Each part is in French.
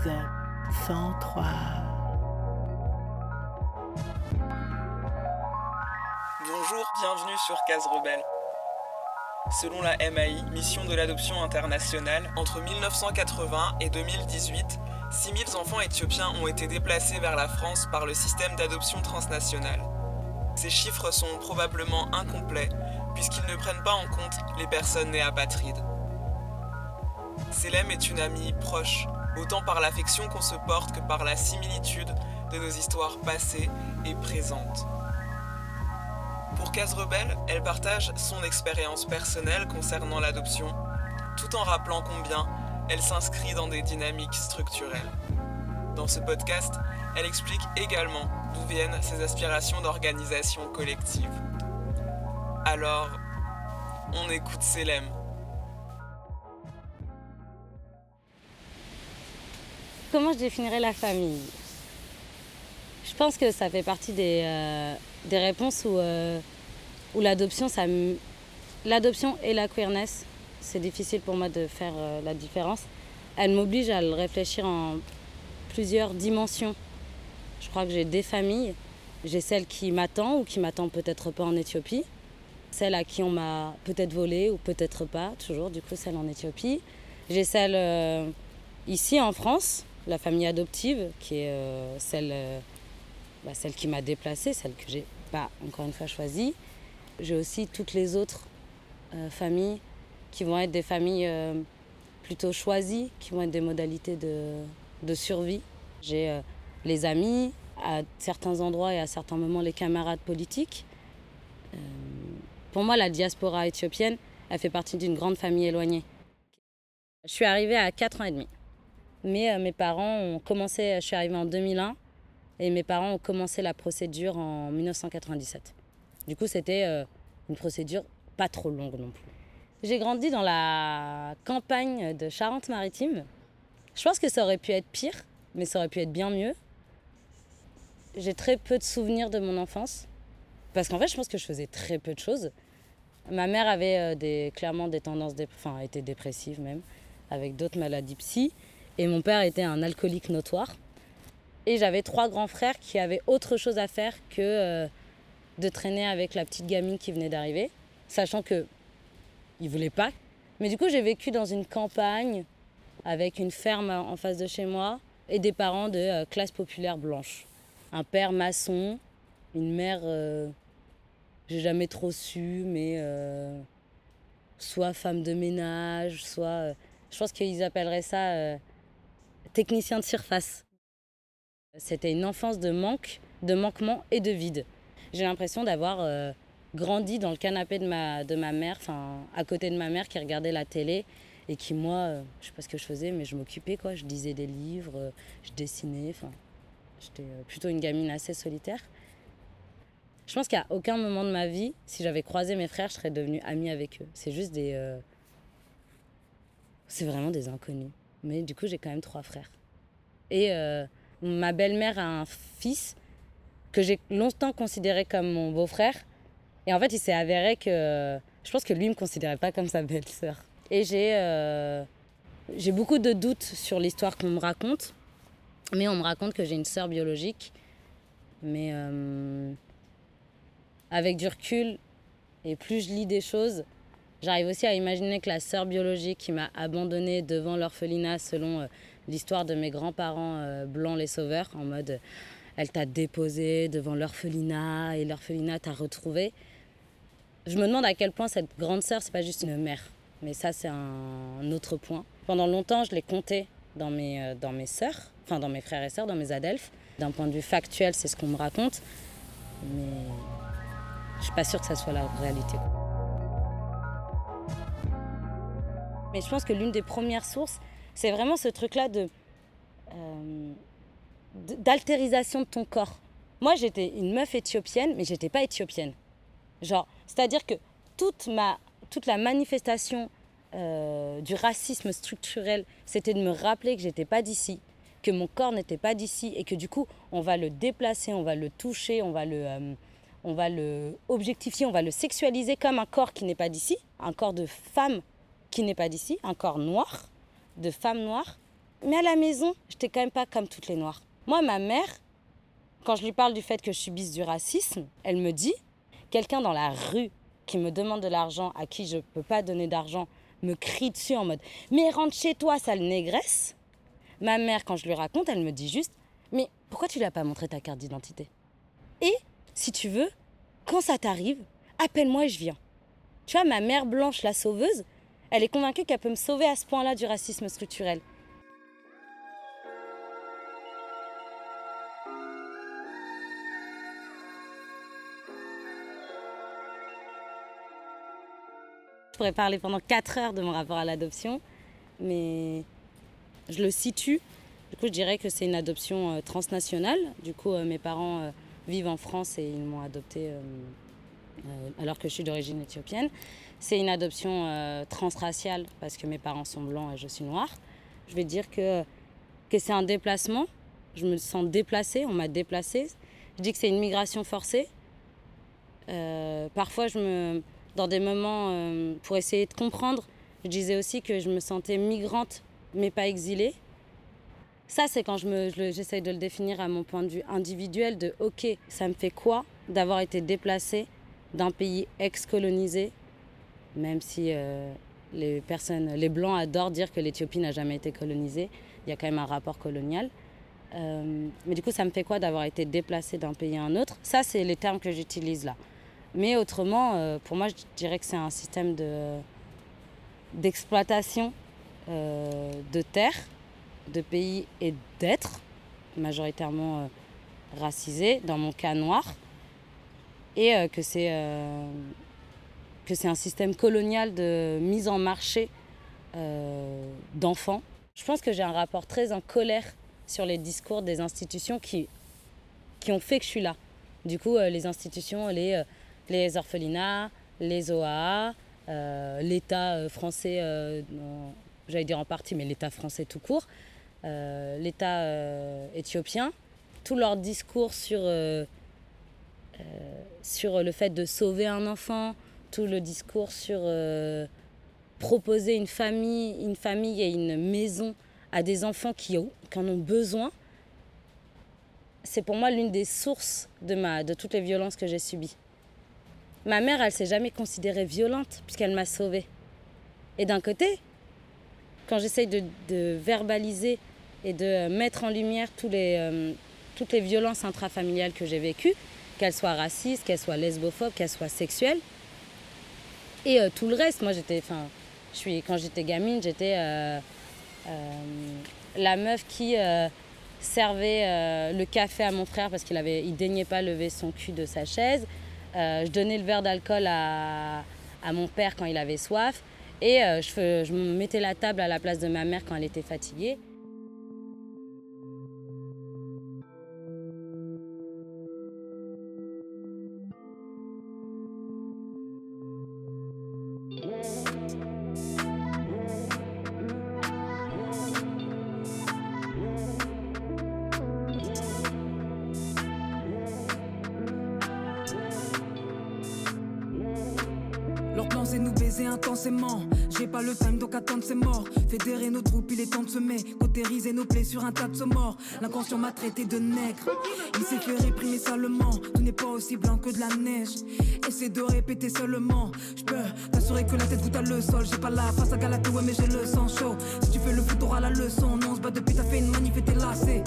épisode 103. Bonjour, bienvenue sur Case Rebelle. Selon la MAI, Mission de l'adoption internationale, entre 1980 et 2018, 6000 enfants éthiopiens ont été déplacés vers la France par le système d'adoption transnationale. Ces chiffres sont probablement incomplets puisqu'ils ne prennent pas en compte les personnes nées apatrides. Célem est une amie proche, autant par l'affection qu'on se porte que par la similitude de nos histoires passées et présentes. Pour Case Rebelle, elle partage son expérience personnelle concernant l'adoption, tout en rappelant combien elle s'inscrit dans des dynamiques structurelles. Dans ce podcast, elle explique également d'où viennent ses aspirations d'organisation collective. Alors, on écoute Célem. Comment je définirais la famille? Je pense que ça fait partie des, euh, des réponses où, euh, où l'adoption, ça, l'adoption et la queerness, c'est difficile pour moi de faire euh, la différence. Elle m'oblige à le réfléchir en plusieurs dimensions. Je crois que j'ai des familles. J'ai celle qui m'attend ou qui m'attend peut-être pas en Éthiopie. Celle à qui on m'a peut-être volé ou peut-être pas, toujours du coup celle en Éthiopie. J'ai celle ici en France, la famille adoptive, qui est euh, celle, euh, bah, celle qui m'a déplacée, celle que j'ai pas encore une fois choisie. J'ai aussi toutes les autres euh, familles qui vont être des familles plutôt choisies, qui vont être des modalités de, de survie. J'ai les amis, à certains endroits et à certains moments les camarades politiques. pour moi, la diaspora éthiopienne, elle fait partie d'une grande famille éloignée. Je suis arrivée à 4 ans et demi. Mais euh, mes parents ont commencé, je suis arrivée en 2001, et mes parents ont commencé la procédure en 1997. Du coup, c'était euh, une procédure pas trop longue non plus. J'ai grandi dans la campagne de Charente-Maritime. Je pense que ça aurait pu être pire, mais ça aurait pu être bien mieux. J'ai très peu de souvenirs de mon enfance. Parce qu'en fait, je pense que je faisais très peu de choses. Ma mère avait euh, clairement des tendances, enfin, était dépressive même, avec d'autres maladies psy. Et mon père était un alcoolique notoire. Et j'avais trois grands frères qui avaient autre chose à faire que euh, de traîner avec la petite gamine qui venait d'arriver, sachant que ils voulaient pas. Mais du coup, j'ai vécu dans une campagne avec une ferme en face de chez moi et des parents de euh, classe populaire blanche. Un père maçon, une mère, euh, j'ai jamais trop su, mais soit femme de ménage, soit. je pense qu'ils appelleraient ça technicien de surface. C'était une enfance de manque, de manquement et de vide. J'ai l'impression d'avoir euh, grandi dans le canapé de ma, de ma mère, enfin à côté de ma mère qui regardait la télé et qui moi, euh, je sais pas ce que je faisais, mais je m'occupais quoi. Je lisais des livres, euh, je dessinais, enfin j'étais plutôt une gamine assez solitaire. Je pense qu'à aucun moment de ma vie, si j'avais croisé mes frères, je serais devenue amie avec eux. C'est juste des, c'est vraiment des inconnus. Mais du coup, j'ai quand même trois frères. Et euh, ma belle-mère a un fils que j'ai longtemps considéré comme mon beau-frère. Et en fait, il s'est avéré que je pense que lui ne me considérait pas comme sa belle-sœur. Et j'ai euh, j'ai beaucoup de doutes sur l'histoire qu'on me raconte. Mais on me raconte que j'ai une sœur biologique. Mais euh, avec du recul, et plus je lis des choses, J'arrive aussi à imaginer que la sœur biologique qui m'a abandonnée devant l'orphelinat selon euh, l'histoire de mes grands-parents euh, blancs les sauveurs, en mode elle t'a déposé devant l'orphelinat et l'orphelinat t'a retrouvé. Je me demande à quel point cette grande sœur, c'est pas juste une mère. Mais ça, c'est un autre point. Pendant longtemps, je l'ai compté dans mes, euh, dans mes sœurs, enfin dans mes frères et sœurs, dans mes adelphes. D'un point de vue factuel, c'est ce qu'on me raconte. Mais je suis pas sûre que ça soit la réalité. Mais je pense que l'une des premières sources, c'est vraiment ce truc-là de euh, d'altérisation de ton corps. Moi, j'étais une meuf éthiopienne, mais j'étais pas éthiopienne. Genre, c'est-à-dire que toute ma toute la manifestation euh, du racisme structurel, c'était de me rappeler que j'étais pas d'ici, que mon corps n'était pas d'ici, et que du coup, on va le déplacer, on va le toucher, on va le euh, on va le objectifier, on va le sexualiser comme un corps qui n'est pas d'ici, un corps de femme qui n'est pas d'ici, un corps noir, de femme noire. Mais à la maison, j'étais quand même pas comme toutes les noires. Moi, ma mère, quand je lui parle du fait que je subisse du racisme, elle me dit quelqu'un dans la rue qui me demande de l'argent, à qui je ne peux pas donner d'argent, me crie dessus en mode Mais rentre chez toi, sale négresse. Ma mère, quand je lui raconte, elle me dit juste Mais pourquoi tu lui as pas montré ta carte d'identité? Et, si tu veux, quand ça t'arrive, appelle-moi et je viens. Tu vois, ma mère blanche, la sauveuse, elle est convaincue qu'elle peut me sauver à ce point-là du racisme structurel. Je pourrais parler pendant 4 heures de mon rapport à l'adoption, mais je le situe. Du coup, je dirais que c'est une adoption euh, transnationale. Du coup, euh, mes parents euh, vivent en France et ils m'ont adoptée alors que je suis d'origine éthiopienne. C'est une adoption transraciale parce que mes parents sont blancs et je suis noire. Je vais dire que, que c'est un déplacement. Je me sens déplacée, on m'a déplacée. Je dis que c'est une migration forcée. parfois, je me, dans des moments pour essayer de comprendre, je disais aussi que je me sentais migrante mais pas exilée. Ça, c'est quand j'essaye je de le définir à mon point de vue individuel de OK, ça me fait quoi d'avoir été déplacé d'un pays ex-colonisé, même si euh, les personnes, les Blancs adorent dire que l'Éthiopie n'a jamais été colonisée, il y a quand même un rapport colonial. Euh, mais du coup, ça me fait quoi d'avoir été déplacé d'un pays à un autre? Ça, c'est les termes que j'utilise là. Mais autrement, euh, pour moi, je dirais que c'est un système d'exploitation de terre de pays et d'êtres, majoritairement racisés, dans mon cas noir, et que c'est que c'est un système colonial de mise en marché d'enfants. Je pense que j'ai un rapport très en colère sur les discours des institutions qui, qui ont fait que je suis là. Du coup, les institutions, les, les orphelinats, les OAA, l'État français, j'allais dire en partie, mais l'État français tout court, euh, l'État euh, éthiopien, tout leur discours sur, euh, sur le fait de sauver un enfant, tout le discours sur proposer une famille, une famille et une maison à des enfants qui, qui en ont besoin, c'est pour moi l'une des sources de, ma, de toutes les violences que j'ai subies. Ma mère, elle s'est jamais considérée violente puisqu'elle m'a sauvée. Et d'un côté, quand j'essaye de, verbaliser et de mettre en lumière les, euh, toutes les violences intrafamiliales que j'ai vécues, qu'elles soient racistes, qu'elles soient lesbophobes, qu'elles soient sexuelles. Et euh, tout le reste, moi j'étais, enfin, je suis, quand j'étais gamine, j'étais euh, la meuf qui servait le café à mon frère parce qu'il avait, il daignait pas lever son cul de sa chaise. je donnais le verre d'alcool à, à, mon père quand il avait soif. Et je, je mettais la table à la place de ma mère quand elle était fatiguée. J'ai pas le time donc attendre c'est mort. Fédérer nos troupes, il est temps de semer. Cautériser nos plaies sur un tas de morts. L'inconscient m'a traité de nègre. Il s'est fait réprimer salement. Tout n'est pas aussi blanc que de la neige. Essaie de répéter seulement. Je peux t'assurer que la tête goûte à le sol. J'ai pas la face à Galate, ouais, mais j'ai le sang chaud. Si tu fais le foot, t'auras la leçon. Non, on se bat depuis, t'as fait une manif et t'es lassé.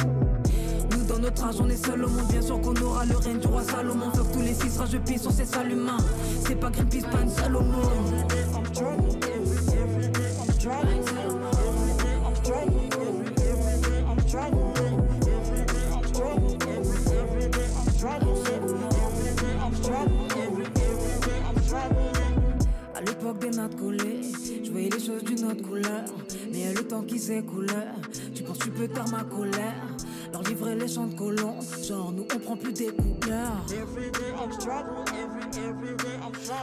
Nous, dans notre âge, on est seul au monde. Bien sûr qu'on aura le règne du roi Salomon. Faut que tous les six je pisse sur ces humains. C'est pas Greenpeace, pas une des notes collées, je voyais les choses d'une autre couleur. Mais le temps qui s'écoule, tu penses tu peux taire ma colère? Livrer les chants de colons, genre nous on prend plus des couleurs.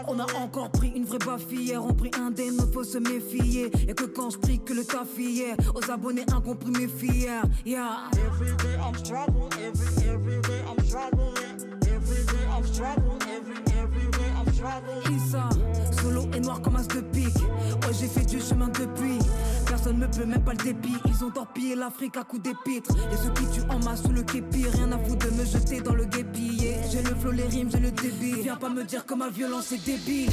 On a encore pris une vraie baffe hier, on pris un des nôtres, faut se méfier. Et que quand je prie que le taf hier, aux abonnés incomprimés fiers. Yeah. Every day I'm struggling, every, every day I'm struggling. Every day I'm struggling, every, every day I'm struggling. Issa, solo et noir comme as de pique. Ouais, j'ai fait du chemin depuis personne me peut, même pas le débit. Ils ont torpillé l'Afrique à coups d'épître. Et ceux qui tuent en masse sous le képi, rien à foutre de me jeter dans le guépi. J'ai le flow, les rimes, j'ai le débit. Viens pas me dire que ma violence est débile.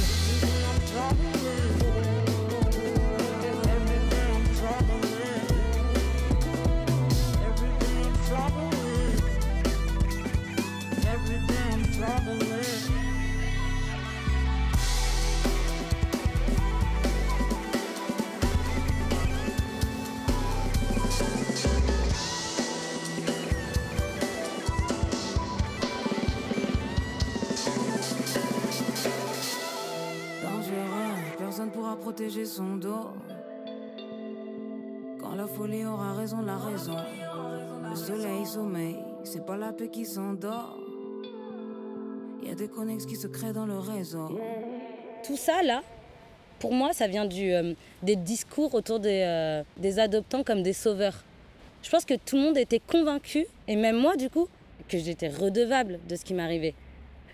Protéger son dos. Quand la folie aura raison, la raison. Le soleil sommeille, c'est pas la paix qui s'endort. Il y a des connexes qui se créent dans le réseau. Tout ça là, pour moi, ça vient du, euh, des discours autour des, euh, des adoptants comme des sauveurs. Je pense que tout le monde était convaincu, et même moi du coup, que j'étais redevable de ce qui m'arrivait.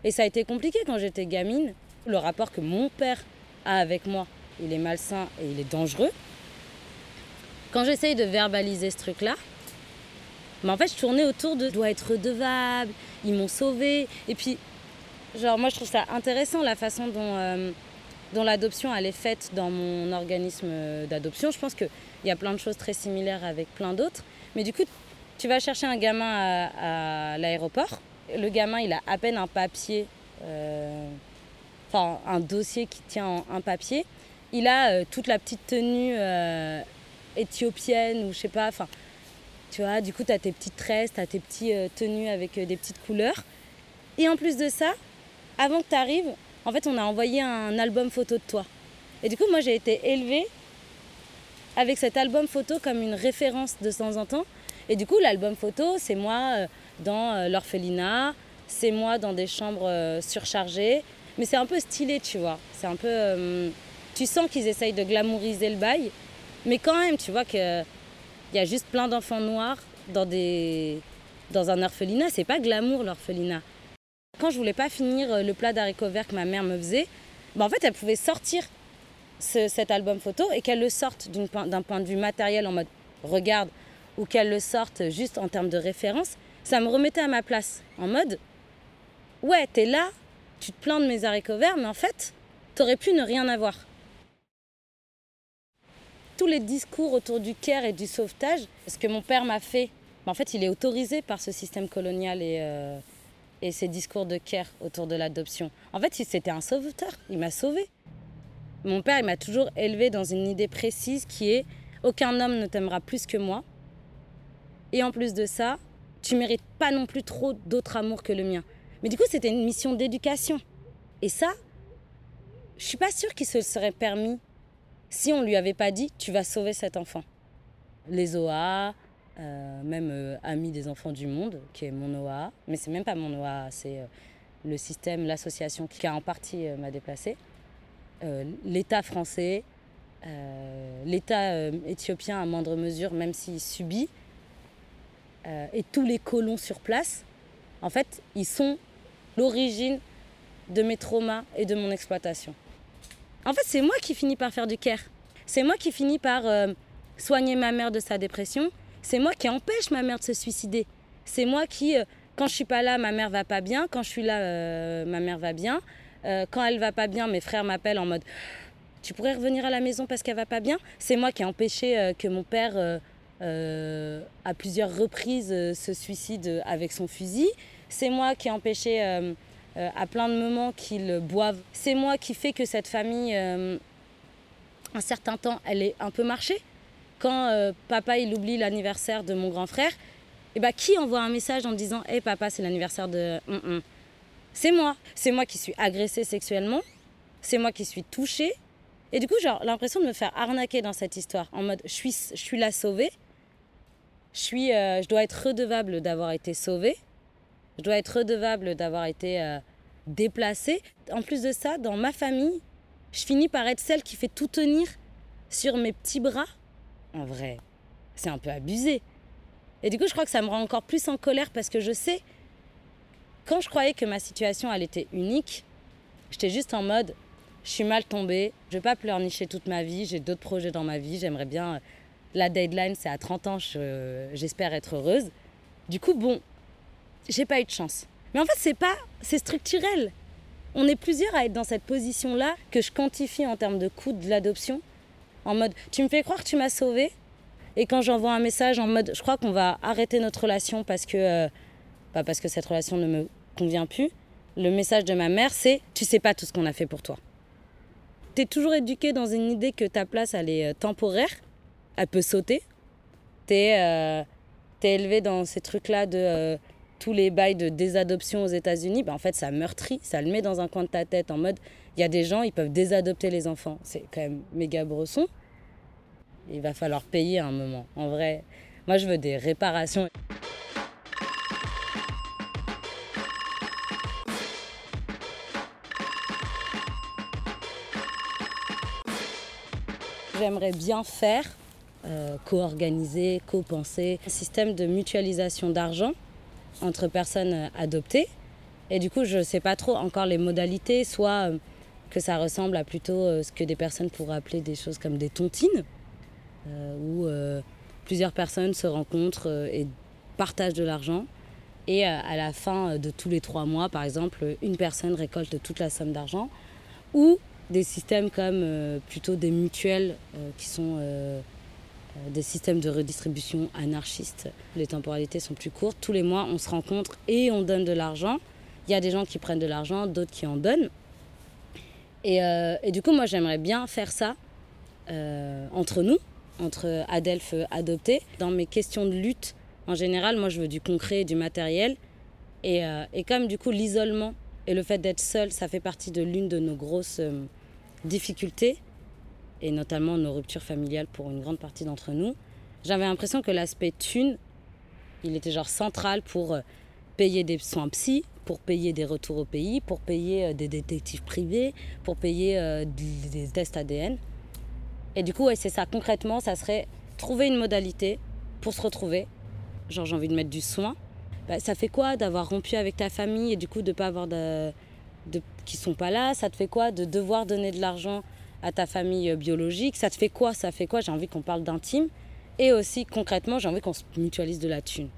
Et ça a été compliqué quand j'étais gamine, le rapport que mon père a avec moi il est malsain et il est dangereux. Quand j'essaye de verbaliser ce truc-là, mais en fait, je tournais autour de doit être redevable, ils m'ont sauvé. Et puis, genre, moi, je trouve ça intéressant la façon dont, euh, dont l'adoption elle est faite dans mon organisme d'adoption. Je pense qu'il y a plein de choses très similaires avec plein d'autres. Mais du coup, tu vas chercher un gamin à, l'aéroport. Le gamin, il a à peine un papier, euh, un dossier qui tient un papier il a euh, toute la petite tenue euh, éthiopienne ou je sais pas, enfin, tu vois, du coup, tu as tes petites tresses, tu as tes petites euh, tenues avec des petites couleurs. Et en plus de ça, avant que tu arrives, en fait, on a envoyé un album photo de toi. Et du coup, moi, j'ai été élevée avec cet album photo comme une référence de temps en temps. Et du coup, l'album photo, c'est moi dans l'orphelinat, c'est moi dans des chambres surchargées. Mais c'est un peu stylé, tu vois. C'est un peu tu sens qu'ils essayent de glamouriser le bail, mais quand même, tu vois qu'il y a juste plein d'enfants noirs dans, des, dans un orphelinat. C'est pas glamour l'orphelinat. Quand je voulais pas finir euh, le plat d'haricots verts que ma mère me faisait, bah en fait, elle pouvait sortir cet album photo et qu'elle le sorte d'un point de vue matériel en mode regarde ou qu'elle le sorte juste en termes de référence, ça me remettait à ma place en mode ouais, t'es là, tu te plains de mes haricots verts, mais en fait, t'aurais pu ne rien avoir tous les discours autour du care et du sauvetage, ce que mon père m'a fait, en fait, il est autorisé par ce système colonial et, euh, ces discours de care autour de l'adoption. En fait, c'était un sauveteur, il m'a sauvé. Mon père, il m'a toujours élevé dans une idée précise qui est aucun homme ne t'aimera plus que moi. Et en plus de ça, tu mérites pas non plus trop d'autre amour que le mien. Mais du coup, c'était une mission d'éducation. Et ça, je suis pas sûre qu'il se serait permis si on ne lui avait pas dit tu vas sauver cet enfant. Les OA, euh, même euh, Amis des enfants du monde, qui est mon OA, mais c'est même pas mon OA, c'est euh, le système, l'association qui a en partie m'a déplacé. L'État français, l'État éthiopien à moindre mesure, même s'il subit, et tous les colons sur place, en fait, ils sont l'origine de mes traumas et de mon exploitation. En fait, c'est moi qui finis par faire du care. C'est moi qui finis par euh, soigner ma mère de sa dépression. C'est moi qui empêche ma mère de se suicider. C'est moi qui, euh, quand je suis pas là, ma mère va pas bien. Quand je suis là, euh, ma mère va bien. quand elle va pas bien, mes frères m'appellent en mode Tu pourrais revenir à la maison parce qu'elle va pas bien. C'est moi qui ai empêché que mon père, à plusieurs reprises, se suicide avec son fusil. C'est moi qui ai empêché euh, à plein de moments qu'ils boivent. C'est moi qui fais que cette famille, euh, un certain temps, elle est un peu marchée. Quand euh, papa il oublie l'anniversaire de mon grand frère, et eh ben, qui envoie un message en disant Hé papa, c'est l'anniversaire de. Hum, hum. C'est moi. C'est moi qui suis agressée sexuellement. C'est moi qui suis touchée. Et du coup, genre, l'impression de me faire arnaquer dans cette histoire. En mode, je suis, je suis la sauvée. Je, suis, je dois être redevable d'avoir été sauvée. Je dois être redevable d'avoir été euh, déplacée. En plus de ça, dans ma famille, je finis par être celle qui fait tout tenir sur mes petits bras. En vrai, c'est un peu abusé. Et du coup, je crois que ça me rend encore plus en colère parce que je sais, quand je croyais que ma situation, elle était unique, j'étais juste en mode, je suis mal tombée, je vais pas pleurnicher toute ma vie, j'ai d'autres projets dans ma vie, j'aimerais bien La deadline, c'est à 30 ans, j'espère être heureuse. Du coup, bon, j'ai pas eu de chance. Mais en fait, c'est pas, c'est structurel. On est plusieurs à être dans cette position-là que je quantifie en termes de coût de l'adoption. En mode, tu me fais croire que tu m'as sauvé. Et quand j'envoie un message en mode, je crois qu'on va arrêter notre relation parce que, euh, bah, parce que cette relation ne me convient plus. Le message de ma mère, c'est, tu sais pas tout ce qu'on a fait pour toi. Tu es toujours éduqué dans une idée que ta place, elle est euh, temporaire. Elle peut sauter. Tu es, euh, élevé dans ces trucs-là de tous les bails de désadoption aux États-Unis, bah en fait, ça meurtrit, ça le met dans un coin de ta tête en mode il y a des gens, ils peuvent désadopter les enfants. C'est quand même méga brosson. Il va falloir payer un moment. En vrai, moi, je veux des réparations. J'aimerais bien faire, euh, co-organiser, co-penser, un système de mutualisation d'argent entre personnes adoptées. Et du coup, je ne sais pas trop encore les modalités, soit euh, que ça ressemble à plutôt euh, ce que des personnes pourraient appeler des choses comme des tontines, euh, où plusieurs personnes se rencontrent et partagent de l'argent. Et à la fin de tous les trois mois, par exemple, une personne récolte toute la somme d'argent. Ou des systèmes comme plutôt des mutuelles qui sont des systèmes de redistribution anarchistes. Les temporalités sont plus courtes. Tous les mois, on se rencontre et on donne de l'argent. Il y a des gens qui prennent de l'argent, d'autres qui en donnent. Et, euh, du coup, moi, j'aimerais bien faire ça euh, entre nous, entre Adelphes adoptés. Dans mes questions de lutte, en général, moi, je veux du concret et du matériel. Et, et comme du coup, l'isolement et le fait d'être seul, ça fait partie de l'une de nos grosses difficultés et notamment nos ruptures familiales pour une grande partie d'entre nous, j'avais l'impression que l'aspect thune, il était genre central pour euh, payer des soins psy, pour payer des retours au pays, pour payer euh, des détectives privés, pour payer euh, des tests ADN. Et du coup, ouais, c'est ça. Concrètement, ça serait trouver une modalité pour se retrouver. Genre, j'ai envie de mettre du soin. Bah, ça fait quoi d'avoir rompu avec ta famille et du coup de pas avoir de, de qui sont pas là? Ça te fait quoi de devoir donner de l'argent à ta famille euh, biologique. Ça te fait quoi? Ça fait quoi? J'ai envie qu'on parle d'intime. Et aussi, concrètement, j'ai envie qu'on se mutualise de la thune.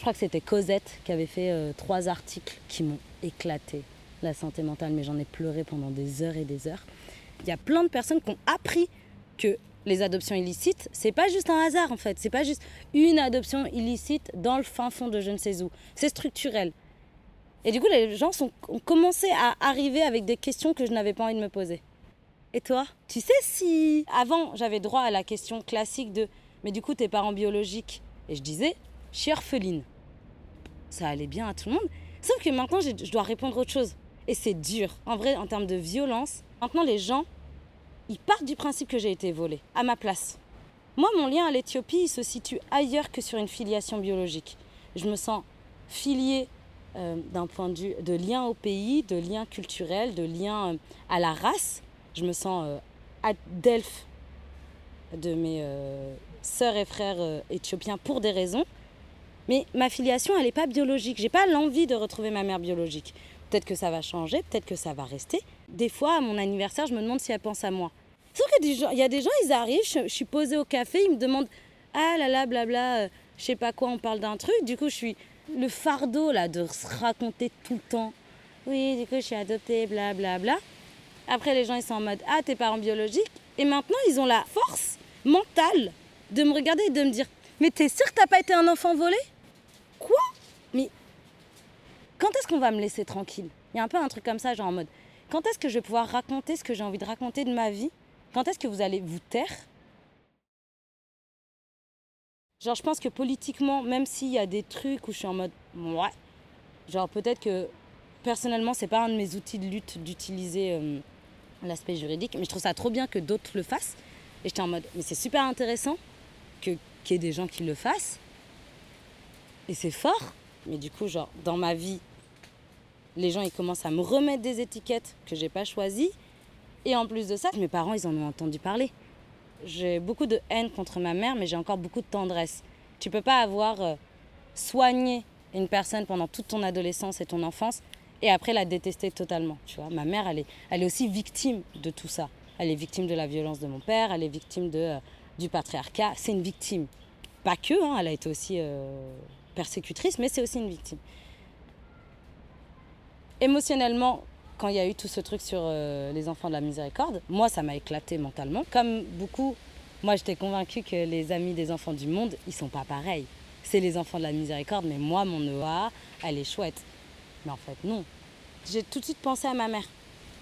Je crois que c'était Cosette qui avait fait euh, trois articles qui m'ont éclaté la santé mentale, mais j'en ai pleuré pendant des heures et des heures. Il y a plein de personnes qui ont appris que les adoptions illicites, c'est pas juste un hasard en fait, c'est pas juste une adoption illicite dans le fin fond de je ne sais où. C'est structurel. Et du coup, les gens ont commencé à arriver avec des questions que je n'avais pas envie de me poser. Et toi Tu sais si avant j'avais droit à la question classique de mais du coup tes parents biologiques? Et je disais je suis orpheline. Ça allait bien à tout le monde. Sauf que maintenant je dois répondre autre chose. Et c'est dur. En vrai, en termes de violence, maintenant les gens, ils partent du principe que j'ai été volée, à ma place. Moi, mon lien à l'Éthiopie, il se situe ailleurs que sur une filiation biologique. Je me sens filiée euh, d'un point de vue de lien au pays, de lien culturel, de lien euh, à la race. Je me sens euh, delphes de mes euh, sœurs et frères éthiopiens pour des raisons. Mais ma filiation, elle n'est pas biologique. J'ai pas l'envie de retrouver ma mère biologique. Peut-être que ça va changer, peut-être que ça va rester. Des fois, à mon anniversaire, je me demande si elle pense à moi. Sauf qu'il y a des gens, ils arrivent, je, suis posée au café, ils me demandent Ah là là, blabla, je sais pas quoi, on parle d'un truc. Du coup, je suis le fardeau là de se raconter tout le temps. Oui, du coup, je suis adoptée, blablabla. Bla, bla. Après, les gens, ils sont en mode Ah, tes parents biologiques. Et maintenant, ils ont la force mentale de me regarder et de me dire Mais t'es sûr que t'as pas été un enfant volé? Quoi? Mais quand est-ce qu'on va me laisser tranquille? Il y a un peu un truc comme ça, genre en mode Quand est-ce que je vais pouvoir raconter ce que j'ai envie de raconter de ma vie? Quand est-ce que vous allez vous taire? Genre, je pense que politiquement, même s'il y a des trucs où je suis en mode, ouais, genre peut-être que personnellement, c'est pas un de mes outils de lutte d'utiliser euh, l'aspect juridique, mais je trouve ça trop bien que d'autres le fassent. Et j'étais en mode, mais c'est super intéressant qu'il y ait des gens qui le fassent. Et c'est fort. Mais du coup, genre, dans ma vie, les gens, ils commencent à me remettre des étiquettes que j'ai pas choisies. Et en plus de ça, mes parents, ils en ont entendu parler j'ai beaucoup de haine contre ma mère, mais j'ai encore beaucoup de tendresse. Tu peux pas avoir euh, soigné une personne pendant toute ton adolescence et ton enfance et après la détester totalement. Tu vois, ma mère, elle est, elle est aussi victime de tout ça. Elle est victime de la violence de mon père, elle est victime de, euh, du patriarcat. C'est une victime. Pas que, hein, elle a été aussi euh, persécutrice, mais c'est aussi une victime. Émotionnellement, quand il y a eu tout ce truc sur euh, les enfants de la miséricorde, moi, ça m'a éclaté mentalement. Comme beaucoup, moi, j'étais convaincue que les amis des enfants du monde, ils sont pas pareils. C'est les enfants de la miséricorde, mais moi, mon EA, elle est chouette. Mais en fait, non. J'ai tout de suite pensé à ma mère.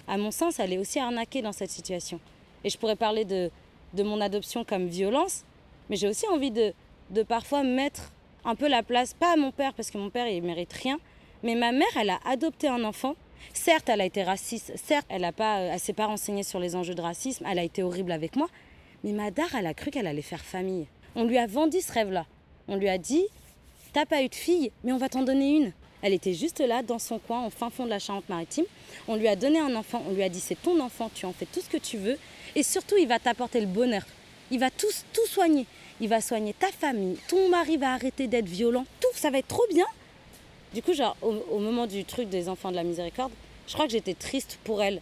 À mon sens, elle est aussi arnaquée dans cette situation. Et je pourrais parler de, de mon adoption comme violence, mais j'ai aussi envie de, de parfois mettre un peu la place, pas à mon père, parce que mon père, il mérite rien, mais ma mère, elle a adopté un enfant Certes, elle a été raciste, certes, elle n'a pas euh, assez pas renseigné sur les enjeux de racisme, elle a été horrible avec moi, mais Madar, elle a cru qu'elle allait faire famille. On lui a vendu ce rêve-là. On lui a dit T'as pas eu de fille, mais on va t'en donner une. Elle était juste là, dans son coin, au fin fond de la Charente-Maritime. On lui a donné un enfant, on lui a dit C'est ton enfant, tu en fais tout ce que tu veux, et surtout, il va t'apporter le bonheur. Il va tout, tout soigner. Il va soigner ta famille, ton mari va arrêter d'être violent, tout, ça va être trop bien. Du coup, genre, au, moment du truc des enfants de la miséricorde, je crois que j'étais triste pour elle,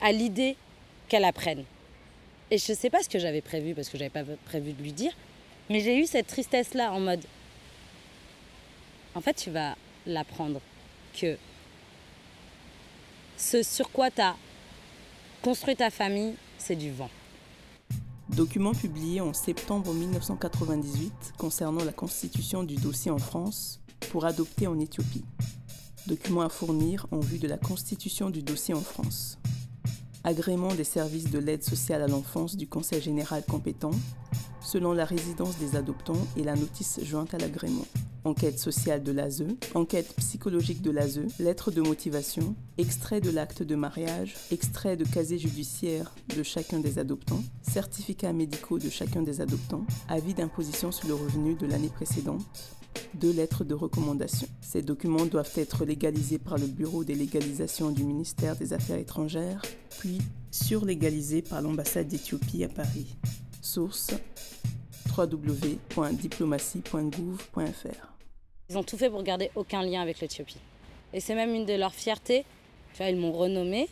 à l'idée qu'elle apprenne. Et je ne sais pas ce que j'avais prévu, parce que j'avais pas prévu de lui dire, mais j'ai eu cette tristesse-là en mode, en fait, tu vas l'apprendre que ce sur quoi tu as construit ta famille, c'est du vent. Document publié en septembre 1998 concernant la constitution du dossier en France pour adopter en Éthiopie. Document à fournir en vue de la constitution du dossier en France. Agrément des services de l'aide sociale à l'enfance du Conseil général compétent, selon la résidence des adoptants et la notice jointe à l'agrément. Enquête sociale de l'ASE, enquête psychologique de l'ASE, lettre de motivation, extrait de l'acte de mariage, extrait de casier judiciaire de chacun des adoptants, certificats médicaux de chacun des adoptants, avis d'imposition sur le revenu de l'année précédente, deux lettres de recommandation. Ces documents doivent être légalisés par le Bureau des légalisations du ministère des Affaires étrangères, puis surlégalisés par l'ambassade d'Éthiopie à Paris. Source www.diplomatie.gouv.fr Ils ont tout fait pour garder aucun lien avec l'Éthiopie. Et c'est même une de leurs fiertés. Ils m'ont renommé.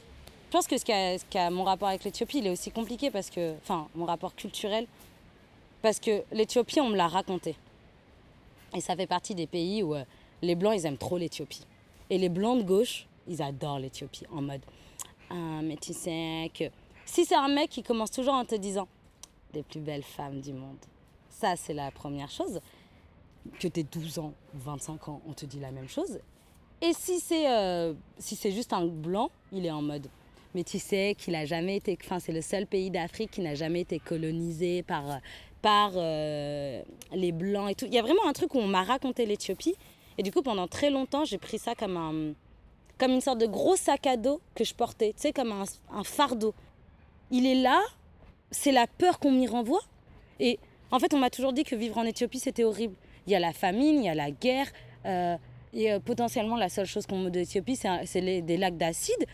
Je pense que mon rapport avec l'Éthiopie, il est aussi compliqué parce que, enfin, mon rapport culturel, parce que l'Éthiopie, on me l'a raconté. Et ça fait partie des pays où euh, les blancs, ils aiment trop l'Éthiopie. Et les blancs de gauche, ils adorent l'Éthiopie en mode ah, mais tu sais que si c'est un mec qui commence toujours en te disant des plus belles femmes du monde, ça c'est la première chose. Que tu 12 ans ou 25 ans, on te dit la même chose. Et si c'est euh, si c'est juste un blanc, il est en mode mais tu sais qu'il a jamais été enfin c'est le seul pays d'Afrique qui n'a jamais été colonisé par par euh, les blancs. Il y a vraiment un truc où on m'a raconté l'Éthiopie et du coup pendant très longtemps, j'ai pris ça comme un comme une sorte de gros sac à dos que je portais, tu sais, comme un, fardeau. Il est là, c'est la peur qu'on m'y renvoie. Et en fait, on m'a toujours dit que vivre en Éthiopie, c'était horrible. Il y a la famine, il y a la guerre, euh, et euh, potentiellement, la seule chose qu'on me d'Éthiopie, c'est des lacs d'acide.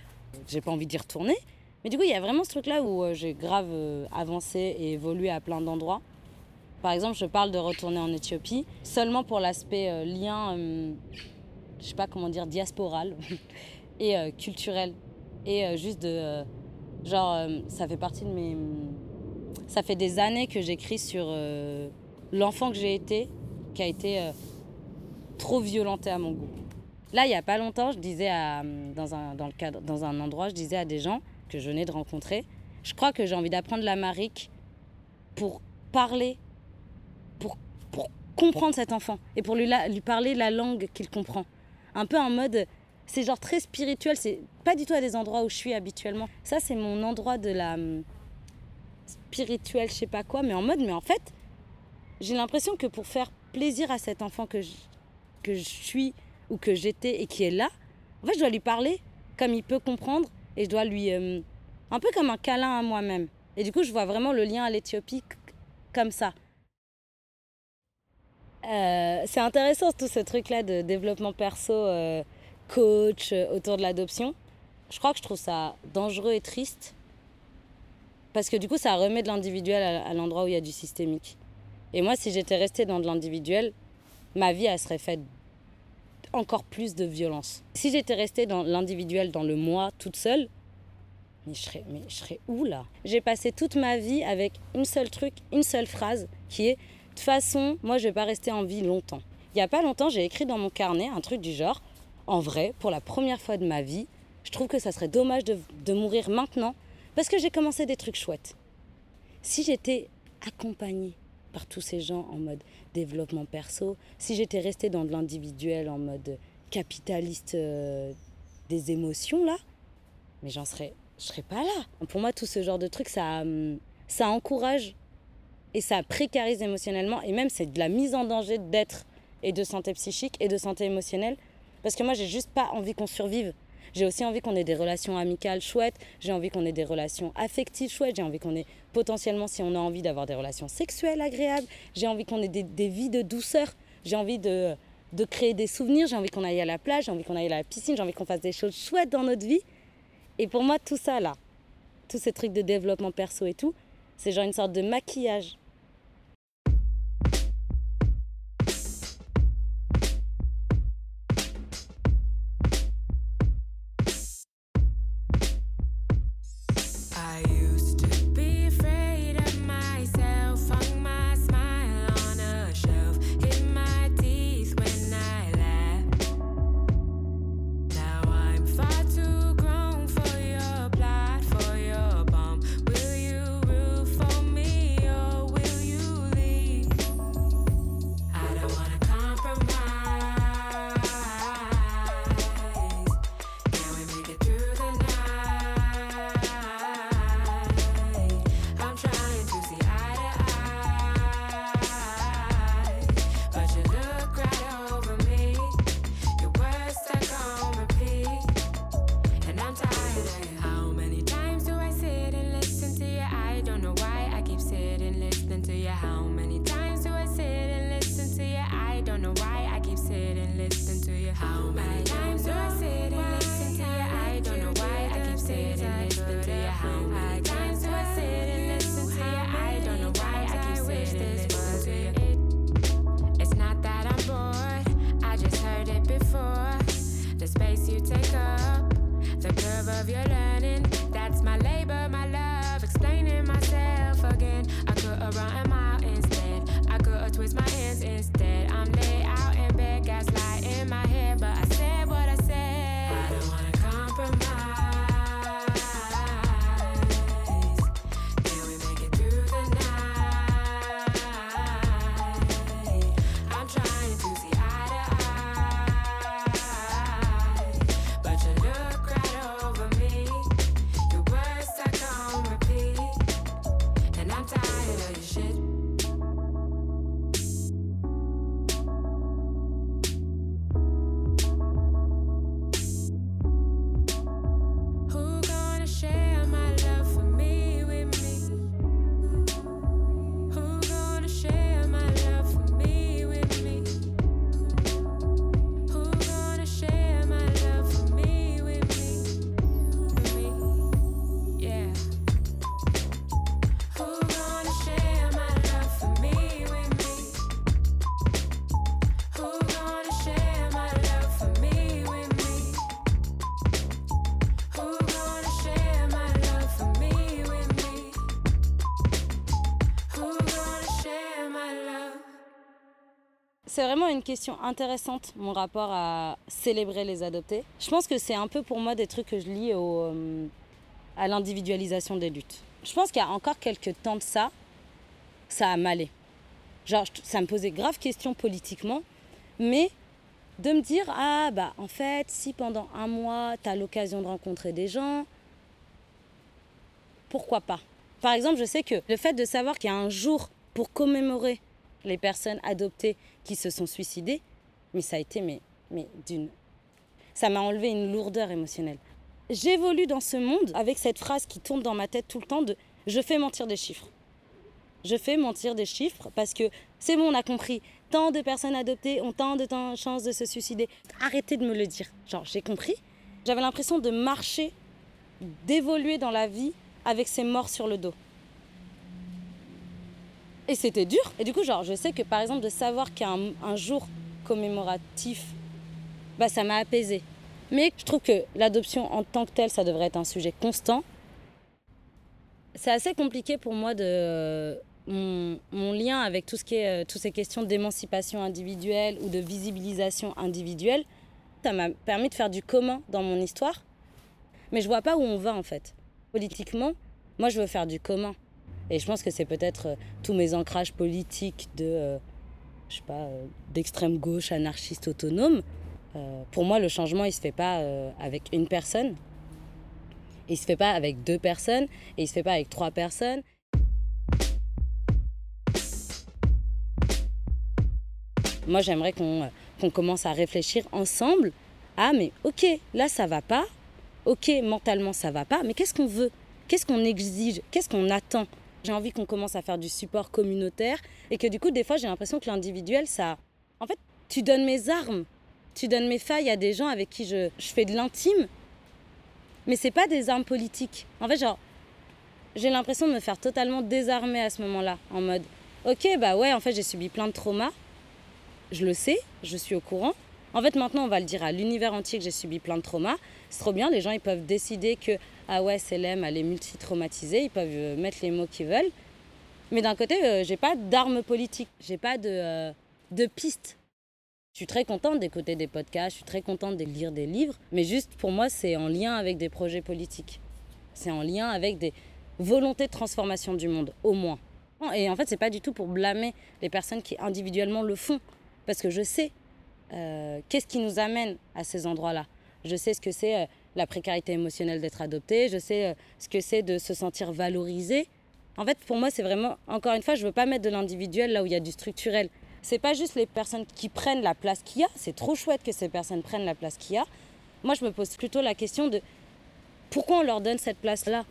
J'ai pas envie d'y retourner. Mais du coup, il y a vraiment ce truc-là où euh, j'ai grave avancé et évolué à plein d'endroits. Par exemple, je parle de retourner en Éthiopie seulement pour l'aspect lien je sais pas comment dire, diasporale et culturelle. Et juste de. Genre, ça fait partie de mes. Ça fait des années que j'écris sur l'enfant que j'ai été, qui a été trop violenté à mon goût. Là, il n'y a pas longtemps, je disais à, dans, un, dans, le cadre, dans un endroit, je disais à des gens que je venais de rencontrer, je crois que j'ai envie d'apprendre la marique pour parler, pour, pour comprendre cet enfant et pour lui, lui parler la langue qu'il comprend un peu en mode c'est genre très spirituel, c'est pas du tout à des endroits où je suis habituellement. Ça, c'est mon endroit de la hum, spirituelle, je sais pas quoi, mais en mode, mais en fait, j'ai l'impression que pour faire plaisir à cet enfant que je, que je suis ou que j'étais et qui est là, en fait, je dois lui parler comme il peut comprendre et je dois lui. Hum, un peu comme un câlin à moi-même. Et du coup, je vois vraiment le lien à l'Éthiopie comme ça. Euh, c'est intéressant tout ce truc-là de développement perso, euh, coach, euh, autour de l'adoption. Je crois que je trouve ça dangereux et triste. Parce que du coup, ça remet de l'individuel à, l'endroit où il y a du systémique. Et moi, si j'étais restée dans de l'individuel, ma vie, elle serait faite encore plus de violence. Si j'étais restée dans l'individuel, dans le moi, toute seule, mais je serais, mais je serais où là? J'ai passé toute ma vie avec une seule truc, une seule phrase, qui est toute façon, moi, je vais pas rester en vie longtemps. Il y a pas longtemps, j'ai écrit dans mon carnet un truc du genre en vrai, pour la première fois de ma vie, je trouve que ça serait dommage de, de mourir maintenant parce que j'ai commencé des trucs chouettes. Si j'étais accompagnée par tous ces gens en mode développement perso, si j'étais restée dans de l'individuel en mode capitaliste euh, des émotions là, mais j'en serais, je serais pas là. Pour moi, tout ce genre de trucs, ça, hum, ça encourage et ça précarise émotionnellement et même c'est de la mise en danger d'être et de santé psychique et de santé émotionnelle parce que moi j'ai juste pas envie qu'on survive. J'ai aussi envie qu'on ait des relations amicales chouettes, j'ai envie qu'on ait des relations affectives chouettes, j'ai envie qu'on ait potentiellement, si on a envie d'avoir des relations sexuelles agréables, j'ai envie qu'on ait des, vies de douceur, j'ai envie de, de créer des souvenirs, j'ai envie qu'on aille à la plage, j'ai envie qu'on aille à la piscine, j'ai envie qu'on fasse des choses chouettes dans notre vie. Et pour moi, tout ça là, tous ces trucs de développement perso et tout, c'est genre une sorte de maquillage c'est vraiment une question intéressante, mon rapport à célébrer les adoptés. Je pense que c'est un peu pour moi des trucs que je lis euh, à l'individualisation des luttes. Je pense qu'il y a encore quelques temps de ça, ça a malé. Genre, ça me posait grave question politiquement, mais de me dire, ah bah en fait, si pendant un mois, tu as l'occasion de rencontrer des gens, pourquoi pas? Par exemple, je sais que le fait de savoir qu'il y a un jour pour commémorer les personnes adoptées qui se sont suicidées, mais ça a été mais, mais d'une... Ça m'a enlevé une lourdeur émotionnelle. J'évolue dans ce monde avec cette phrase qui tourne dans ma tête tout le temps de je fais mentir des chiffres. Je fais mentir des chiffres parce que c'est bon, on a compris. Tant de personnes adoptées ont tant de chances de se suicider. Arrêtez de me le dire. Genre, j'ai compris. J'avais l'impression de marcher, d'évoluer dans la vie avec ces morts sur le dos. Et c'était dur. Et du coup, genre, je sais que par exemple, de savoir qu'il y a un, jour commémoratif, bah, ça m'a apaisé. Mais je trouve que l'adoption en tant que telle, ça devrait être un sujet constant. C'est assez compliqué pour moi de mon, lien avec tout ce qui euh, toutes ces questions d'émancipation individuelle ou de visibilisation individuelle. Ça m'a permis de faire du commun dans mon histoire. Mais je vois pas où on va en fait. Politiquement, moi je veux faire du commun. Et je pense que c'est peut-être euh, tous mes ancrages politiques de, euh, je sais pas, euh, d'extrême gauche, anarchiste, autonome. pour moi, le changement, il se fait pas avec une personne. Il se fait pas avec deux personnes. Et il se fait pas avec trois personnes. Moi, j'aimerais qu'on commence à réfléchir ensemble. Ah, mais ok, là, ça va pas. Ok, mentalement, ça va pas. Mais qu'est-ce qu'on veut? Qu'est-ce qu'on exige? Qu'est-ce qu'on attend? J'ai envie qu'on commence à faire du support communautaire et que du coup, des fois, j'ai l'impression que l'individuel, ça. En fait, tu donnes mes armes, tu donnes mes failles à des gens avec qui je, je fais de l'intime, mais c'est pas des armes politiques. En fait, genre, j'ai l'impression de me faire totalement désarmer à ce moment-là, en mode, ok, bah ouais, en fait, j'ai subi plein de traumas, je le sais, je suis au courant. En fait, maintenant, on va le dire à l'univers entier que j'ai subi plein de traumas. C'est trop bien, les gens, ils peuvent décider que ah ouais, Célem, elle est multi-traumatisée, ils peuvent euh, mettre les mots qu'ils veulent. Mais d'un côté, euh, j'ai pas d'armes politiques, j'ai pas de, euh, de pistes. Je suis très contente d'écouter des podcasts, je suis très contente de lire des livres, mais juste pour moi, c'est en lien avec des projets politiques. C'est en lien avec des volontés de transformation du monde, au moins. Et en fait, c'est pas du tout pour blâmer les personnes qui individuellement le font, parce que je sais qu'est-ce qui nous amène à ces endroits-là. Je sais ce que c'est la précarité émotionnelle d'être adopté, je sais euh, ce que c'est de se sentir valorisé. En fait, pour moi, c'est vraiment, encore une fois, je ne veux pas mettre de l'individuel là où il y a du structurel. C'est pas juste les personnes qui prennent la place qu'il y a, c'est trop chouette que ces personnes prennent la place qu'il y a. Moi, je me pose plutôt la question de pourquoi on leur donne cette place-là?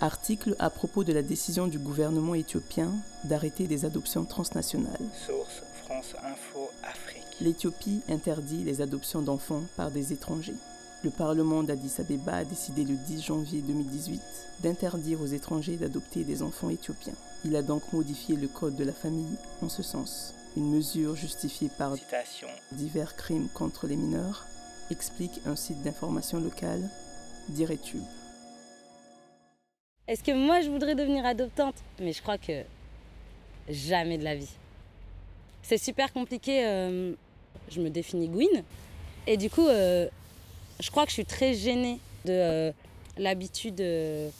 Article à propos de la décision du gouvernement éthiopien d'arrêter des adoptions transnationales. Source France Info Afrique. L'Éthiopie interdit les adoptions d'enfants par des étrangers. Le Parlement d'Addis Abeba a décidé le 10 janvier 2018 d'interdire aux étrangers d'adopter des enfants éthiopiens. Il a donc modifié le code de la famille en ce sens. Une mesure justifiée par divers crimes contre les mineurs, explique un site d'information locale, Diretube. Est-ce que moi je voudrais devenir adoptante? Mais je crois que jamais de la vie. C'est super compliqué. Euh, je me définis Gwyn. Et du coup, euh, je crois que je suis très gênée de euh, l'habitude euh,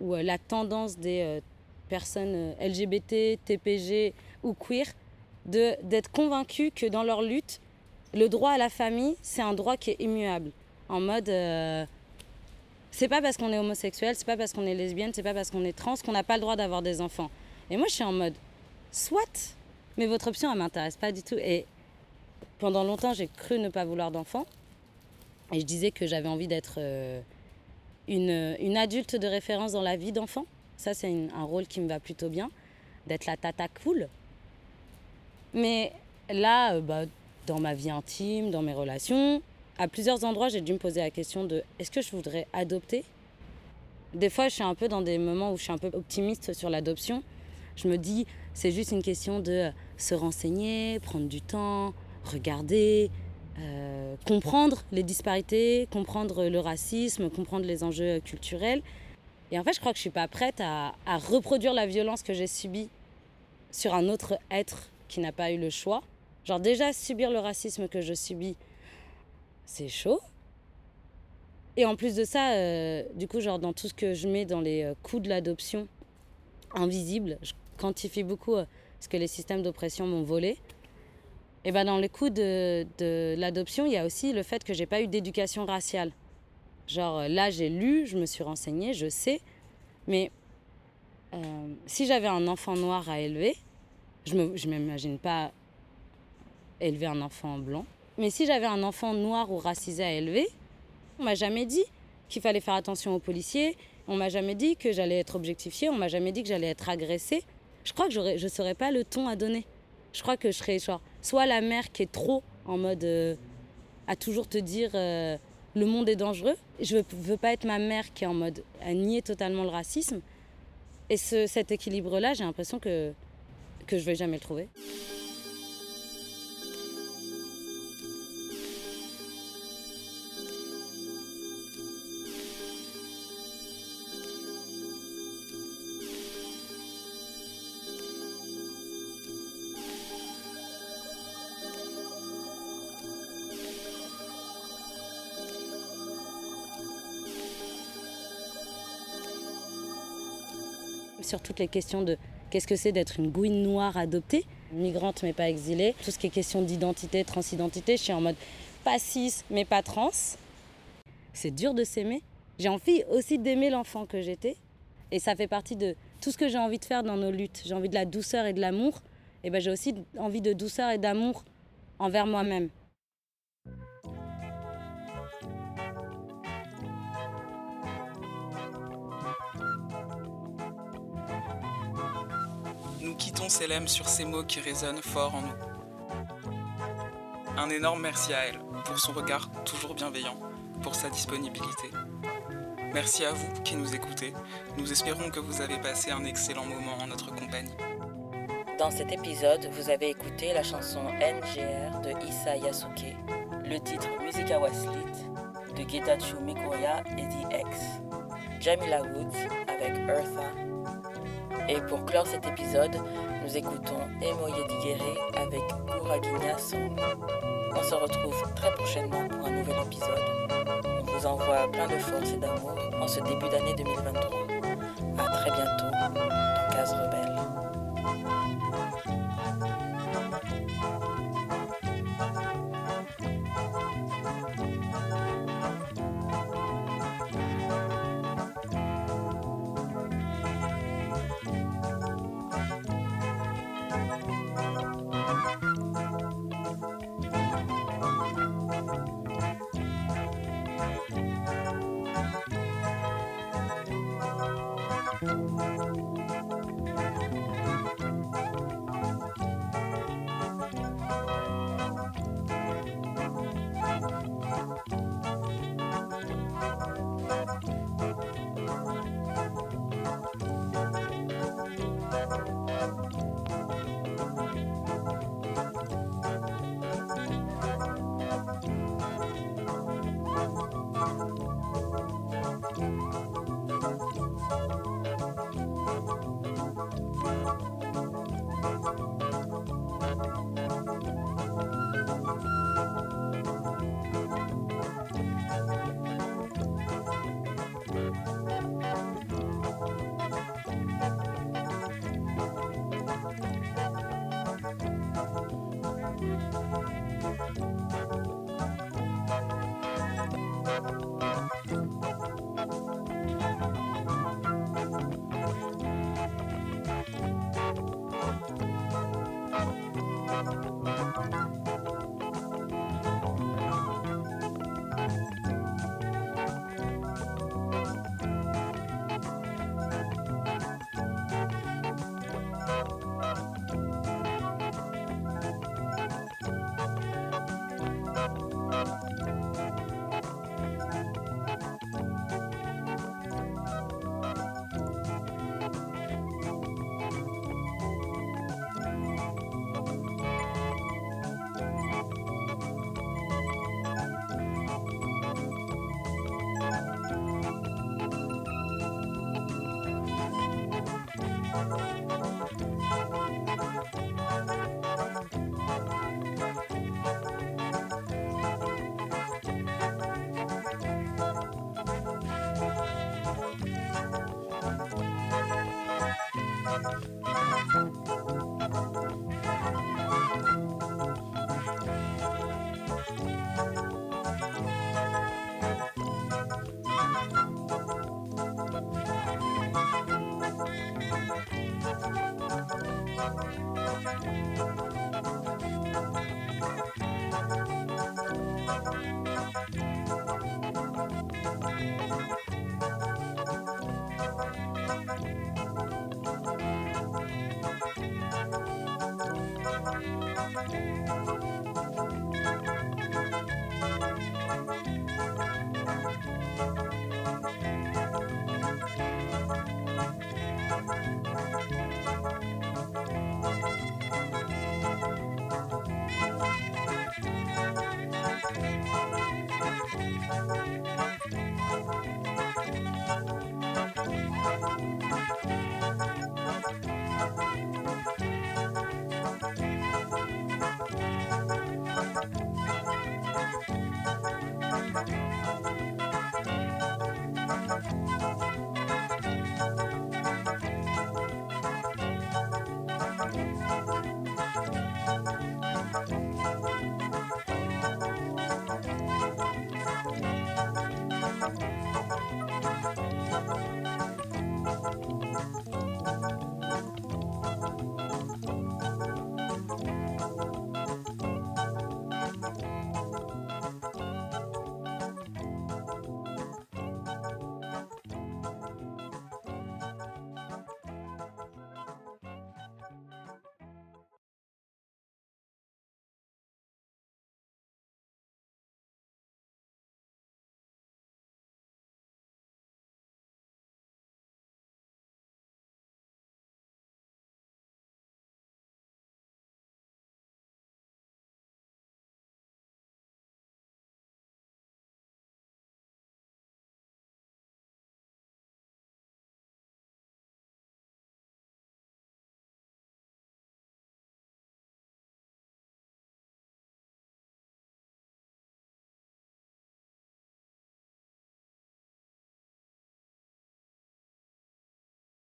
ou la tendance des personnes LGBT, TPG ou queer d'être convaincues que dans leur lutte, le droit à la famille, c'est un droit qui est immuable. En mode, c'est pas parce qu'on est homosexuel, c'est pas parce qu'on est lesbienne, c'est pas parce qu'on est trans qu'on n'a pas le droit d'avoir des enfants. Et moi, je suis en mode, soit, mais votre option, elle m'intéresse pas du tout. Pendant longtemps, j'ai cru ne pas vouloir d'enfants. Et je disais que j'avais envie d'être euh, une, une, adulte de référence dans la vie d'enfant. Ça, c'est un rôle qui me va plutôt bien, d'être la tata cool. Mais là, euh, bah, dans ma vie intime, dans mes relations, à plusieurs endroits, j'ai dû me poser la question de est-ce que je voudrais adopter? Des fois, je suis un peu dans des moments où je suis un peu optimiste sur l'adoption. Je me dis, c'est juste une question de se renseigner, prendre du temps, regarder, euh, comprendre les disparités, comprendre le racisme, comprendre les enjeux culturels. Et en fait, je crois que je suis pas prête à, reproduire la violence que j'ai subie sur un autre être qui n'a pas eu le choix. Genre déjà subir le racisme que je subis, c'est chaud. Et en plus de ça, euh, du coup, genre dans tout ce que je mets dans les euh, coûts de l'adoption invisible, je quantifie beaucoup ce que les systèmes d'oppression m'ont volé. Et ben dans le coût de, l'adoption, il y a aussi le fait que j'ai pas eu d'éducation raciale. Genre là, j'ai lu, je me suis renseignée, je sais, mais si j'avais un enfant noir à élever, je ne m'imagine pas élever un enfant blanc. Mais si j'avais un enfant noir ou racisé à élever, on m'a jamais dit qu'il fallait faire attention aux policiers, on m'a jamais dit que j'allais être objectifiée, on m'a jamais dit que j'allais être agressée. Je crois que je ne saurais pas le ton à donner. Je crois que je serais genre, soit la mère qui est trop en mode euh, à toujours te dire euh, le monde est dangereux. Je veux, veux pas être ma mère qui est en mode à nier totalement le racisme. Et ce, cet équilibre-là, j'ai l'impression que, que je vais jamais le trouver. Sur toutes les questions de qu'est-ce que c'est d'être une gouine noire adoptée, migrante mais pas exilée, tout ce qui est question d'identité, transidentité, je suis en mode pas cis mais pas trans. C'est dur de s'aimer. J'ai envie aussi d'aimer l'enfant que j'étais et ça fait partie de tout ce que j'ai envie de faire dans nos luttes. J'ai envie de la douceur et de l'amour et ben j'ai aussi envie de douceur et d'amour envers moi-même. Nous quittons Célème sur ces mots qui résonnent fort en nous. Un énorme merci à elle pour son regard toujours bienveillant, pour sa disponibilité. Merci à vous qui nous écoutez. Nous espérons que vous avez passé un excellent moment en notre compagnie. Dans cet épisode, vous avez écouté la chanson NGR de Issa Yasuke, le titre Musica Waslit de Getachew Mikoya et The X, Jamila Woods avec Eartha et pour clore cet épisode, nous écoutons Emoye Digere avec Gouraguinia Song. On se retrouve très prochainement pour un nouvel épisode. On vous envoie plein de force et d'amour en ce début d'année 2023.